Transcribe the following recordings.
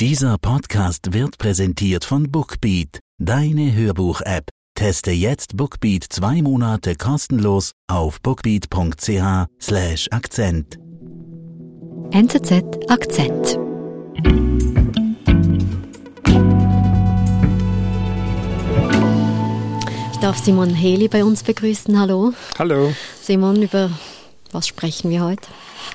Dieser Podcast wird präsentiert von Bookbeat, deine Hörbuch-App. Teste jetzt Bookbeat zwei Monate kostenlos auf bookbeat.ch/slash Akzent. NZZ Akzent. Ich darf Simon Heli bei uns begrüßen. Hallo. Hallo. Simon, über was sprechen wir heute?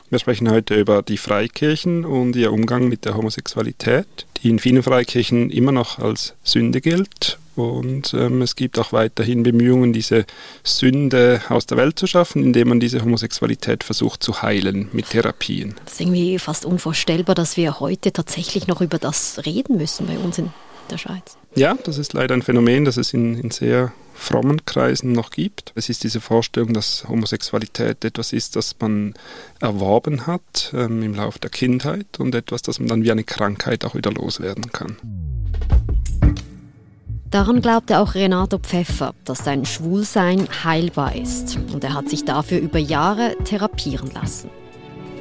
Wir sprechen heute über die Freikirchen und ihr Umgang mit der Homosexualität, die in vielen Freikirchen immer noch als Sünde gilt. Und ähm, es gibt auch weiterhin Bemühungen, diese Sünde aus der Welt zu schaffen, indem man diese Homosexualität versucht zu heilen mit Therapien. Das ist irgendwie fast unvorstellbar, dass wir heute tatsächlich noch über das reden müssen bei uns in der Schweiz. Ja, das ist leider ein Phänomen, das es in, in sehr frommen Kreisen noch gibt. Es ist diese Vorstellung, dass Homosexualität etwas ist, das man erworben hat ähm, im Laufe der Kindheit und etwas, das man dann wie eine Krankheit auch wieder loswerden kann. Daran glaubte auch Renato Pfeffer, dass sein Schwulsein heilbar ist. Und er hat sich dafür über Jahre therapieren lassen.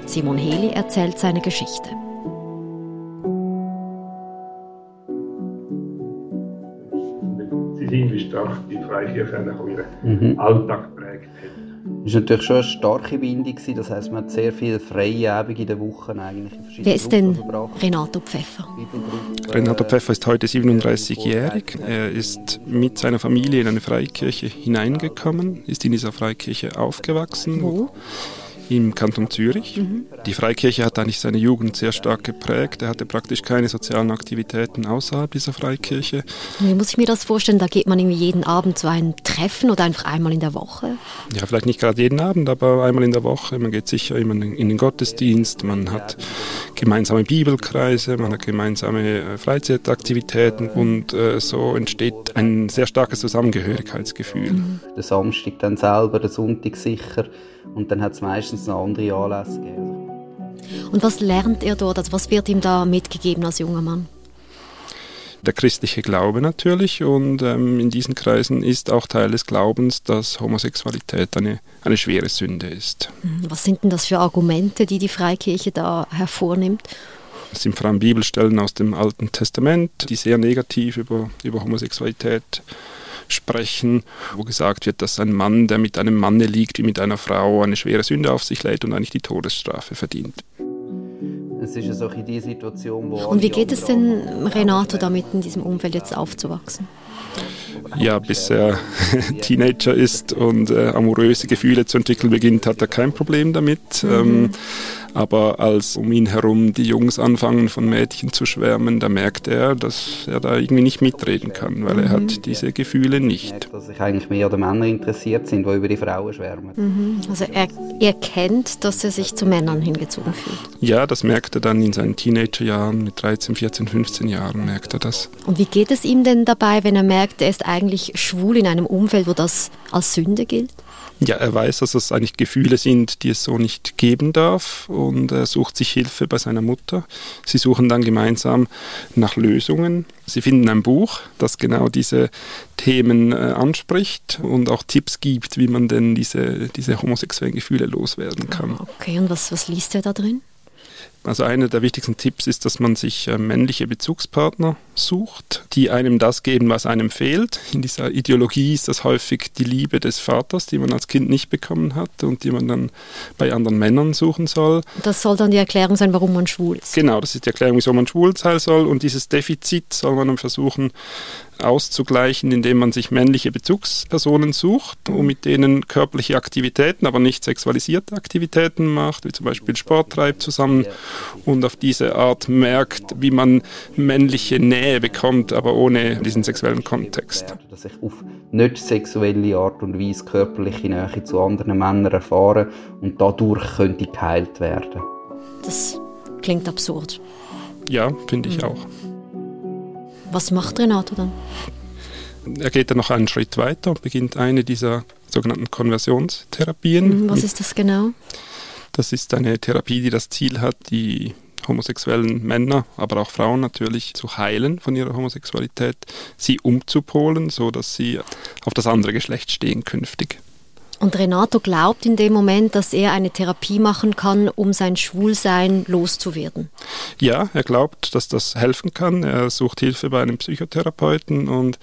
Simon Heli erzählt seine Geschichte. Wie stark die Freikirche auch ihren mhm. Alltag prägt hat. Es war natürlich schon eine starke Bindung. Das heisst, man hat sehr viele freie Abende in den Wochen eigentlich in Wer ist denn Renato Pfeffer? Renato Pfeffer ist heute 37-jährig. Er ist mit seiner Familie in eine Freikirche hineingekommen, ist in dieser Freikirche aufgewachsen. Wo? Im Kanton Zürich. Mhm. Die Freikirche hat eigentlich seine Jugend sehr stark geprägt. Er hatte praktisch keine sozialen Aktivitäten außerhalb dieser Freikirche. Wie muss ich mir das vorstellen? Da geht man irgendwie jeden Abend zu einem Treffen oder einfach einmal in der Woche? Ja, vielleicht nicht gerade jeden Abend, aber einmal in der Woche. Man geht sicher immer in den Gottesdienst, man hat gemeinsame Bibelkreise, man hat gemeinsame äh, Freizeitaktivitäten und äh, so entsteht ein sehr starkes Zusammengehörigkeitsgefühl. Mhm. Der Samstag dann selber, der Sonntag sicher und dann hat es meistens noch andere Anlässe gegeben. Und was lernt er dort? Also was wird ihm da mitgegeben als junger Mann? der christliche Glaube natürlich und ähm, in diesen Kreisen ist auch Teil des Glaubens, dass Homosexualität eine, eine schwere Sünde ist. Mhm. Was sind denn das für Argumente, die die Freikirche da hervornimmt? Es sind vor allem Bibelstellen aus dem Alten Testament, die sehr negativ über, über Homosexualität sprechen, wo gesagt wird, dass ein Mann, der mit einem Manne liegt wie mit einer Frau, eine schwere Sünde auf sich lädt und eigentlich die Todesstrafe verdient. Es ist so die Situation, wo Und wie geht es denn Renato damit in diesem Umfeld jetzt aufzuwachsen? Ja, bis er Teenager ist und äh, amoröse Gefühle zu entwickeln beginnt, hat er kein Problem damit. Mhm. Ähm, aber als um ihn herum die Jungs anfangen, von Mädchen zu schwärmen, da merkt er, dass er da irgendwie nicht mitreden kann, weil er hat mhm. diese Gefühle nicht. Dass sich eigentlich mehr oder Männer interessiert sind, die über die Frauen schwärmen. Mhm. Also er erkennt, dass er sich zu Männern hingezogen fühlt. Ja, das merkt er dann in seinen Teenagerjahren, mit 13, 14, 15 Jahren merkt er das. Und wie geht es ihm denn dabei, wenn er merkt, er ist eigentlich schwul in einem Umfeld, wo das als Sünde gilt? Ja, er weiß, dass es eigentlich Gefühle sind, die es so nicht geben darf und er sucht sich Hilfe bei seiner Mutter. Sie suchen dann gemeinsam nach Lösungen. Sie finden ein Buch, das genau diese Themen äh, anspricht und auch Tipps gibt, wie man denn diese, diese homosexuellen Gefühle loswerden kann. Okay, und was, was liest er da drin? Also einer der wichtigsten Tipps ist, dass man sich äh, männliche Bezugspartner sucht, die einem das geben, was einem fehlt. In dieser Ideologie ist das häufig die Liebe des Vaters, die man als Kind nicht bekommen hat und die man dann bei anderen Männern suchen soll. Das soll dann die Erklärung sein, warum man schwul ist. Genau, das ist die Erklärung, wieso man schwul sein soll. Und dieses Defizit soll man dann versuchen auszugleichen, indem man sich männliche Bezugspersonen sucht und mit denen körperliche Aktivitäten, aber nicht sexualisierte Aktivitäten macht, wie zum Beispiel Sport treibt zusammen und auf diese Art merkt, wie man männliche Nähe bekommt, aber ohne diesen sexuellen Kontext. Dass ich auf nicht sexuelle Art und Weise körperliche Nähe zu anderen Männern erfahre und dadurch könnte geheilt werden. Das klingt absurd. Ja, finde ich auch. Was macht Renato dann? Er geht dann noch einen Schritt weiter und beginnt eine dieser sogenannten Konversionstherapien. Mhm, was ist das genau? Das ist eine Therapie, die das Ziel hat, die homosexuellen Männer, aber auch Frauen natürlich zu heilen von ihrer Homosexualität, sie umzupolen, so dass sie auf das andere Geschlecht stehen künftig. Und Renato glaubt in dem Moment, dass er eine Therapie machen kann, um sein Schwulsein loszuwerden. Ja, er glaubt, dass das helfen kann. Er sucht Hilfe bei einem Psychotherapeuten und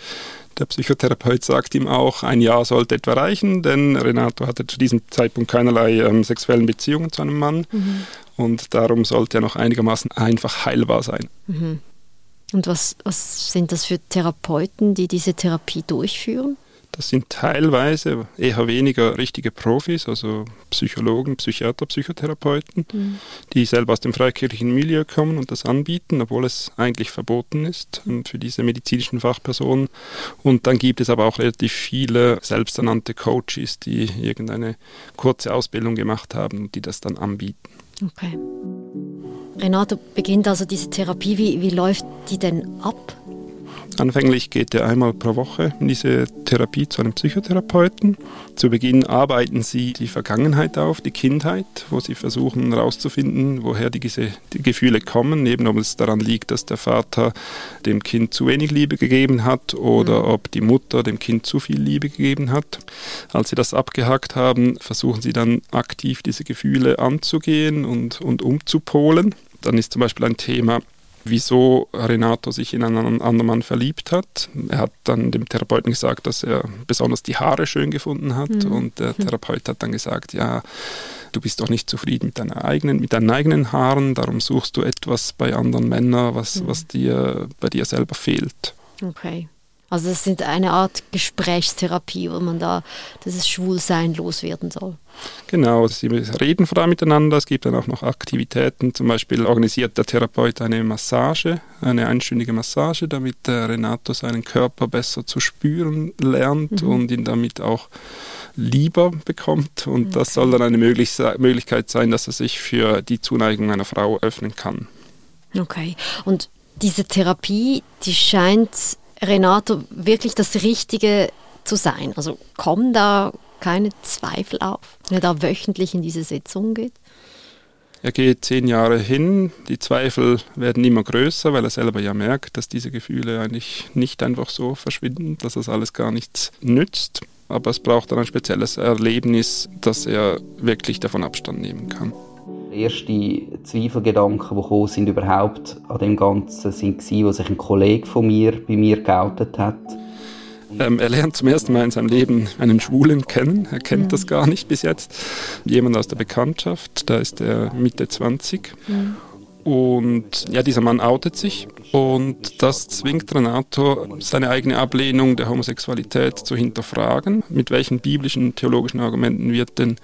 der Psychotherapeut sagt ihm auch, ein Jahr sollte etwa reichen, denn Renato hatte zu diesem Zeitpunkt keinerlei ähm, sexuellen Beziehungen zu einem Mann mhm. und darum sollte er noch einigermaßen einfach heilbar sein. Mhm. Und was, was sind das für Therapeuten, die diese Therapie durchführen? Das sind teilweise eher weniger richtige Profis, also Psychologen, Psychiater, Psychotherapeuten, mhm. die selber aus dem freikirchlichen Milieu kommen und das anbieten, obwohl es eigentlich verboten ist für diese medizinischen Fachpersonen. Und dann gibt es aber auch relativ viele selbsternannte Coaches, die irgendeine kurze Ausbildung gemacht haben und die das dann anbieten. Okay. Renato beginnt also diese Therapie. Wie, wie läuft die denn ab? Anfänglich geht er einmal pro Woche in diese Therapie zu einem Psychotherapeuten. Zu Beginn arbeiten sie die Vergangenheit auf, die Kindheit, wo sie versuchen herauszufinden, woher die, die Gefühle kommen, eben ob es daran liegt, dass der Vater dem Kind zu wenig Liebe gegeben hat oder mhm. ob die Mutter dem Kind zu viel Liebe gegeben hat. Als sie das abgehakt haben, versuchen sie dann aktiv diese Gefühle anzugehen und, und umzupolen. Dann ist zum Beispiel ein Thema, wieso Renato sich in einen anderen Mann verliebt hat. Er hat dann dem Therapeuten gesagt, dass er besonders die Haare schön gefunden hat mhm. und der Therapeut hat dann gesagt, ja, du bist doch nicht zufrieden mit, deiner eigenen, mit deinen eigenen Haaren, darum suchst du etwas bei anderen Männern, was, mhm. was dir bei dir selber fehlt. Okay. Also das sind eine Art Gesprächstherapie, wo man da dieses Schwulsein loswerden soll. Genau, sie reden vor allem miteinander. Es gibt dann auch noch Aktivitäten. Zum Beispiel organisiert der Therapeut eine Massage, eine einstündige Massage, damit der Renato seinen Körper besser zu spüren lernt mhm. und ihn damit auch lieber bekommt. Und okay. das soll dann eine Möglichkeit sein, dass er sich für die Zuneigung einer Frau öffnen kann. Okay. Und diese Therapie, die scheint Renato wirklich das Richtige zu sein? Also kommen da keine Zweifel auf, wenn er da wöchentlich in diese Sitzung geht? Er geht zehn Jahre hin, die Zweifel werden immer größer, weil er selber ja merkt, dass diese Gefühle eigentlich nicht einfach so verschwinden, dass das alles gar nichts nützt. Aber es braucht dann ein spezielles Erlebnis, dass er wirklich davon Abstand nehmen kann erste Zweifelgedanken, die gekommen sind überhaupt an dem Ganzen, sind gewesen, wo sich ein Kollege von mir bei mir geoutet hat. Ähm, er lernt zum ersten Mal in seinem Leben einen Schwulen kennen. Er kennt ja. das gar nicht bis jetzt. Jemand aus der Bekanntschaft, da ist er Mitte 20. Ja. Und ja, dieser Mann outet sich und das zwingt Renato, seine eigene Ablehnung der Homosexualität zu hinterfragen. Mit welchen biblischen, theologischen Argumenten wird denn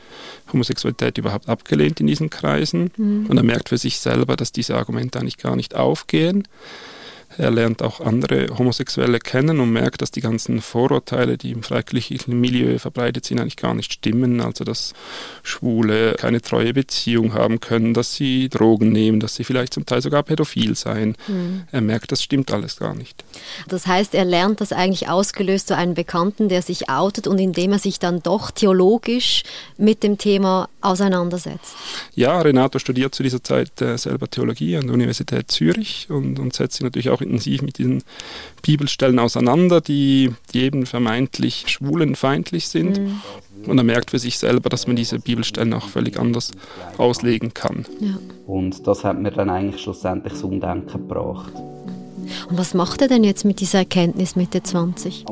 Homosexualität überhaupt abgelehnt in diesen Kreisen? Mhm. Und er merkt für sich selber, dass diese Argumente eigentlich gar nicht aufgehen. Er lernt auch andere Homosexuelle kennen und merkt, dass die ganzen Vorurteile, die im freikirchlichen Milieu verbreitet sind, eigentlich gar nicht stimmen. Also, dass Schwule keine treue Beziehung haben können, dass sie Drogen nehmen, dass sie vielleicht zum Teil sogar pädophil seien. Mhm. Er merkt, das stimmt alles gar nicht. Das heißt, er lernt das eigentlich ausgelöst zu einem Bekannten, der sich outet und indem er sich dann doch theologisch mit dem Thema auseinandersetzt. Ja, Renato studiert zu dieser Zeit äh, selber Theologie an der Universität Zürich und, und setzt sich natürlich auch intensiv mit diesen Bibelstellen auseinander, die, die eben vermeintlich schwulenfeindlich sind. Mhm. Und er merkt für sich selber, dass man diese Bibelstellen auch völlig anders auslegen kann. Ja. Und das hat mir dann eigentlich schlussendlich zum Umdenken gebracht. Und was macht er denn jetzt mit dieser Erkenntnis Mitte 20?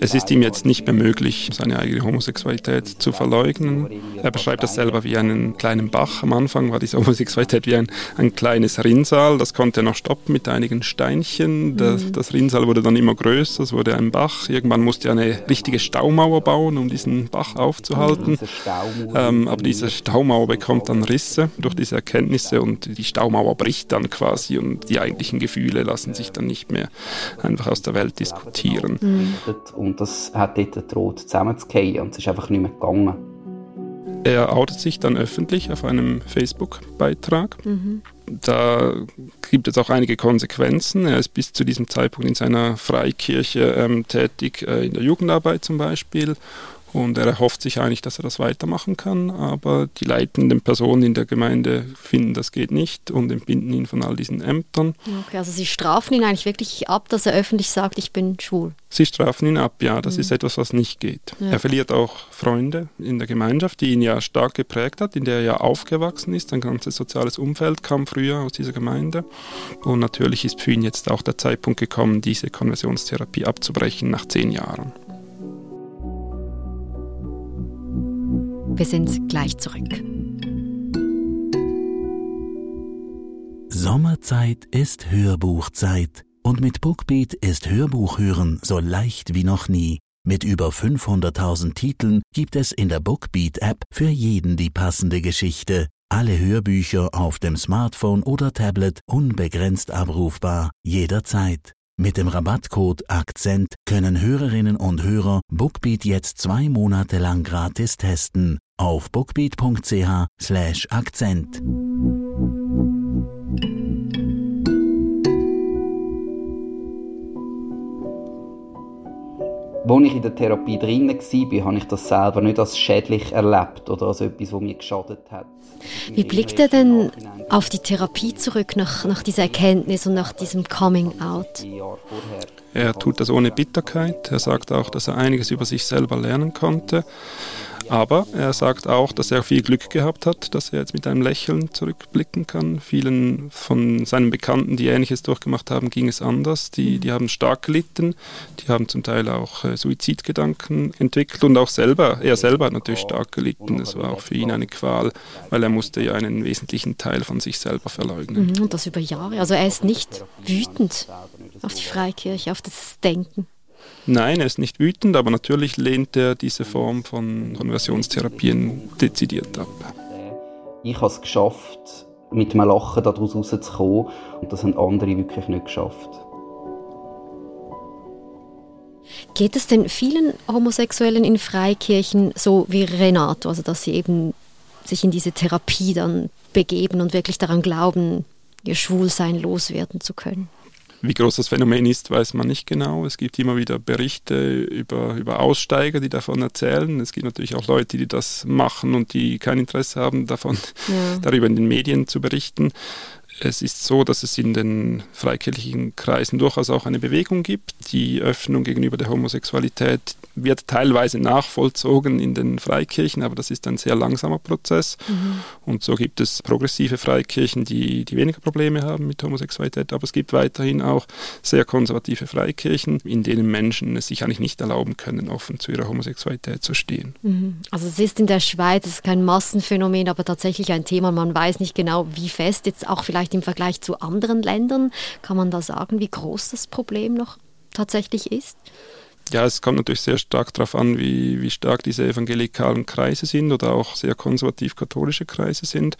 Es ist ihm jetzt nicht mehr möglich, seine eigene Homosexualität zu verleugnen. Er beschreibt das selber wie einen kleinen Bach. Am Anfang war diese Homosexualität wie ein, ein kleines Rinnsal. Das konnte er noch stoppen mit einigen Steinchen. Das, mhm. das Rinnsal wurde dann immer größer, es wurde ein Bach. Irgendwann musste er eine richtige Staumauer bauen, um diesen Bach aufzuhalten. Ähm, aber diese Staumauer bekommt dann Risse durch diese Erkenntnisse und die Staumauer bricht dann quasi und die eigentlichen Gefühle lassen sich dann nicht mehr einfach aus der Welt diskutieren. Mhm. Und das hat dort gedroht zusammenzugehen und es ist einfach nicht mehr gegangen. Er outet sich dann öffentlich auf einem Facebook-Beitrag. Mhm. Da gibt es auch einige Konsequenzen. Er ist bis zu diesem Zeitpunkt in seiner Freikirche ähm, tätig, äh, in der Jugendarbeit zum Beispiel Und er erhofft sich eigentlich, dass er das weitermachen kann, aber die leitenden Personen in der Gemeinde finden, das geht nicht und entbinden ihn von all diesen Ämtern. Okay, also sie strafen ihn eigentlich wirklich ab, dass er öffentlich sagt, ich bin schwul. Sie strafen ihn ab, ja, das mhm. ist etwas, was nicht geht. Ja. Er verliert auch Freunde in der Gemeinschaft, die ihn ja stark geprägt hat, in der er ja aufgewachsen ist. Sein ganzes soziales Umfeld kam früher aus dieser Gemeinde. Und natürlich ist für ihn jetzt auch der Zeitpunkt gekommen, diese Konversionstherapie abzubrechen nach zehn Jahren. Wir sind gleich zurück. Sommerzeit ist Hörbuchzeit und mit Bookbeat ist Hörbuchhören so leicht wie noch nie. Mit über 500.000 Titeln gibt es in der Bookbeat-App für jeden die passende Geschichte. Alle Hörbücher auf dem Smartphone oder Tablet unbegrenzt abrufbar, jederzeit. Mit dem Rabattcode Akzent können Hörerinnen und Hörer Bookbeat jetzt zwei Monate lang gratis testen. Auf bookbeat.ch Als ich in der Therapie drin war, habe ich das selber nicht als schädlich erlebt oder als etwas, das mir geschadet hat. Wie blickt er denn auf die Therapie zurück nach, nach dieser Erkenntnis und nach diesem Coming Out? Er tut das ohne Bitterkeit. Er sagt auch, dass er einiges über sich selber lernen konnte. Aber er sagt auch, dass er viel Glück gehabt hat, dass er jetzt mit einem Lächeln zurückblicken kann. Vielen von seinen Bekannten, die Ähnliches durchgemacht haben, ging es anders. Die, die haben stark gelitten, die haben zum Teil auch äh, Suizidgedanken entwickelt und auch selber, er selber hat natürlich stark gelitten. Das war auch für ihn eine Qual, weil er musste ja einen wesentlichen Teil von sich selber verleugnen. Mhm, und das über Jahre. Also er ist nicht wütend auf die Freikirche, auf das Denken. Nein, er ist nicht wütend, aber natürlich lehnt er diese Form von Konversionstherapien dezidiert ab. Ich habe es geschafft, mit einem Lachen daraus rauszukommen und das haben andere wirklich nicht geschafft. Geht es denn vielen Homosexuellen in Freikirchen so wie Renato, also dass sie eben sich in diese Therapie dann begeben und wirklich daran glauben, ihr Schwulsein loswerden zu können? Wie groß das Phänomen ist, weiß man nicht genau. Es gibt immer wieder Berichte über, über Aussteiger, die davon erzählen. Es gibt natürlich auch Leute, die das machen und die kein Interesse haben, davon ja. darüber in den Medien zu berichten. Es ist so, dass es in den freikirchlichen Kreisen durchaus auch eine Bewegung gibt. Die Öffnung gegenüber der Homosexualität wird teilweise nachvollzogen in den Freikirchen, aber das ist ein sehr langsamer Prozess. Mhm. Und so gibt es progressive Freikirchen, die, die weniger Probleme haben mit Homosexualität, aber es gibt weiterhin auch sehr konservative Freikirchen, in denen Menschen es sich eigentlich nicht erlauben können, offen zu ihrer Homosexualität zu stehen. Mhm. Also es ist in der Schweiz, es ist kein Massenphänomen, aber tatsächlich ein Thema. Man weiß nicht genau, wie fest jetzt auch vielleicht vielleicht im Vergleich zu anderen Ländern? Kann man da sagen, wie groß das Problem noch tatsächlich ist? Ja, es kommt natürlich sehr stark darauf an, wie, wie stark diese evangelikalen Kreise sind oder auch sehr konservativ-katholische Kreise sind.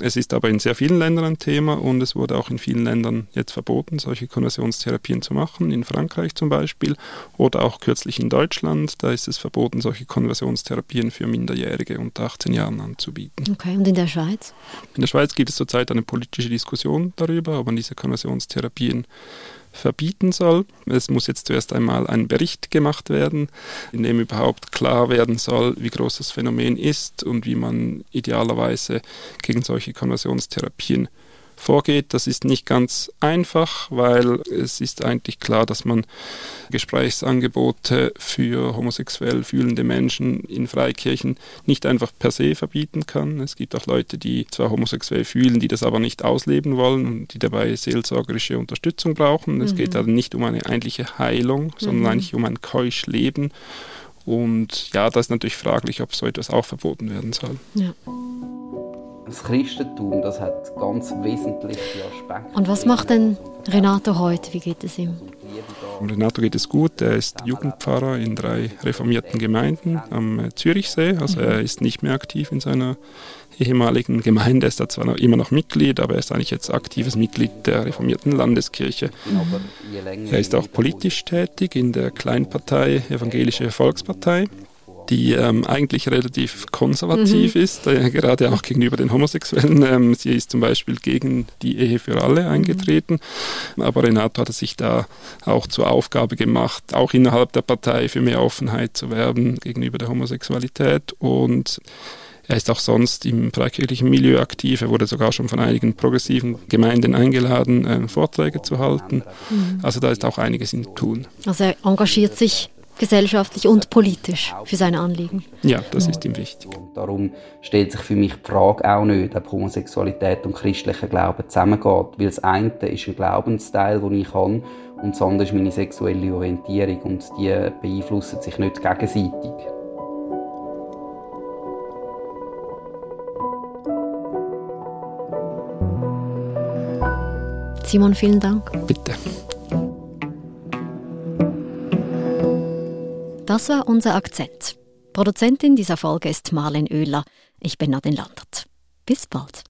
Es ist aber in sehr vielen Ländern ein Thema und es wurde auch in vielen Ländern jetzt verboten, solche Konversionstherapien zu machen, in Frankreich zum Beispiel oder auch kürzlich in Deutschland. Da ist es verboten, solche Konversionstherapien für Minderjährige unter 18 Jahren anzubieten. Okay, und in der Schweiz? In der Schweiz gibt es zurzeit eine politische Diskussion darüber, ob man diese Konversionstherapien verbieten soll. Es muss jetzt zuerst einmal ein Bericht gemacht werden, in dem überhaupt klar werden soll, wie groß das Phänomen ist und wie man idealerweise gegen solche Konversionstherapien vorgeht. Das ist nicht ganz einfach, weil es ist eigentlich klar, dass man Gesprächsangebote für homosexuell fühlende Menschen in Freikirchen nicht einfach per se verbieten kann. Es gibt auch Leute, die zwar homosexuell fühlen, die das aber nicht ausleben wollen und die dabei seelsorgerische Unterstützung brauchen. Es mhm. geht also nicht um eine eigentliche Heilung, sondern mhm. eigentlich um ein Keuschleben. Und ja, da ist natürlich fraglich, ob so etwas auch verboten werden soll. Ja das Christentum, das hat ganz wesentliche Aspekte. Und was macht denn Renato heute? Wie geht es ihm? Renato geht es gut. Er ist Jugendpfarrer in drei reformierten Gemeinden am Zürichsee. Also er ist nicht mehr aktiv in seiner ehemaligen Gemeinde. Er ist da zwar noch, immer noch Mitglied, aber er ist eigentlich jetzt aktives Mitglied der reformierten Landeskirche. Er ist auch politisch tätig in der Kleinpartei Evangelische Volkspartei die ähm, eigentlich relativ konservativ mhm. ist, äh, gerade auch gegenüber den Homosexuellen. Ähm, sie ist zum Beispiel gegen die Ehe für alle mhm. eingetreten, mhm. aber Renato hat sich da auch zur Aufgabe gemacht, auch innerhalb der Partei für mehr Offenheit zu werben gegenüber der Homosexualität und er ist auch sonst im freikirchlichen Milieu aktiv. Er wurde sogar schon von einigen progressiven Gemeinden eingeladen, äh, Vorträge zu halten. Mhm. Also da ist auch einiges in tun. Also er engagiert sich gesellschaftlich und politisch für seine Anliegen. Ja, das ist ihm wichtig. Und darum stellt sich für mich die Frage auch nicht, ob Homosexualität und christlicher Glauben zusammengeht. Weil das eine ist ein Glaubensteil, den ich habe, und das andere ist meine sexuelle Orientierung. Und die beeinflussen sich nicht gegenseitig. Simon, vielen Dank. Bitte. Das war unser Akzent. Produzentin dieser Folge ist Marlen Oehler. Ich bin Nadine Landert. Bis bald.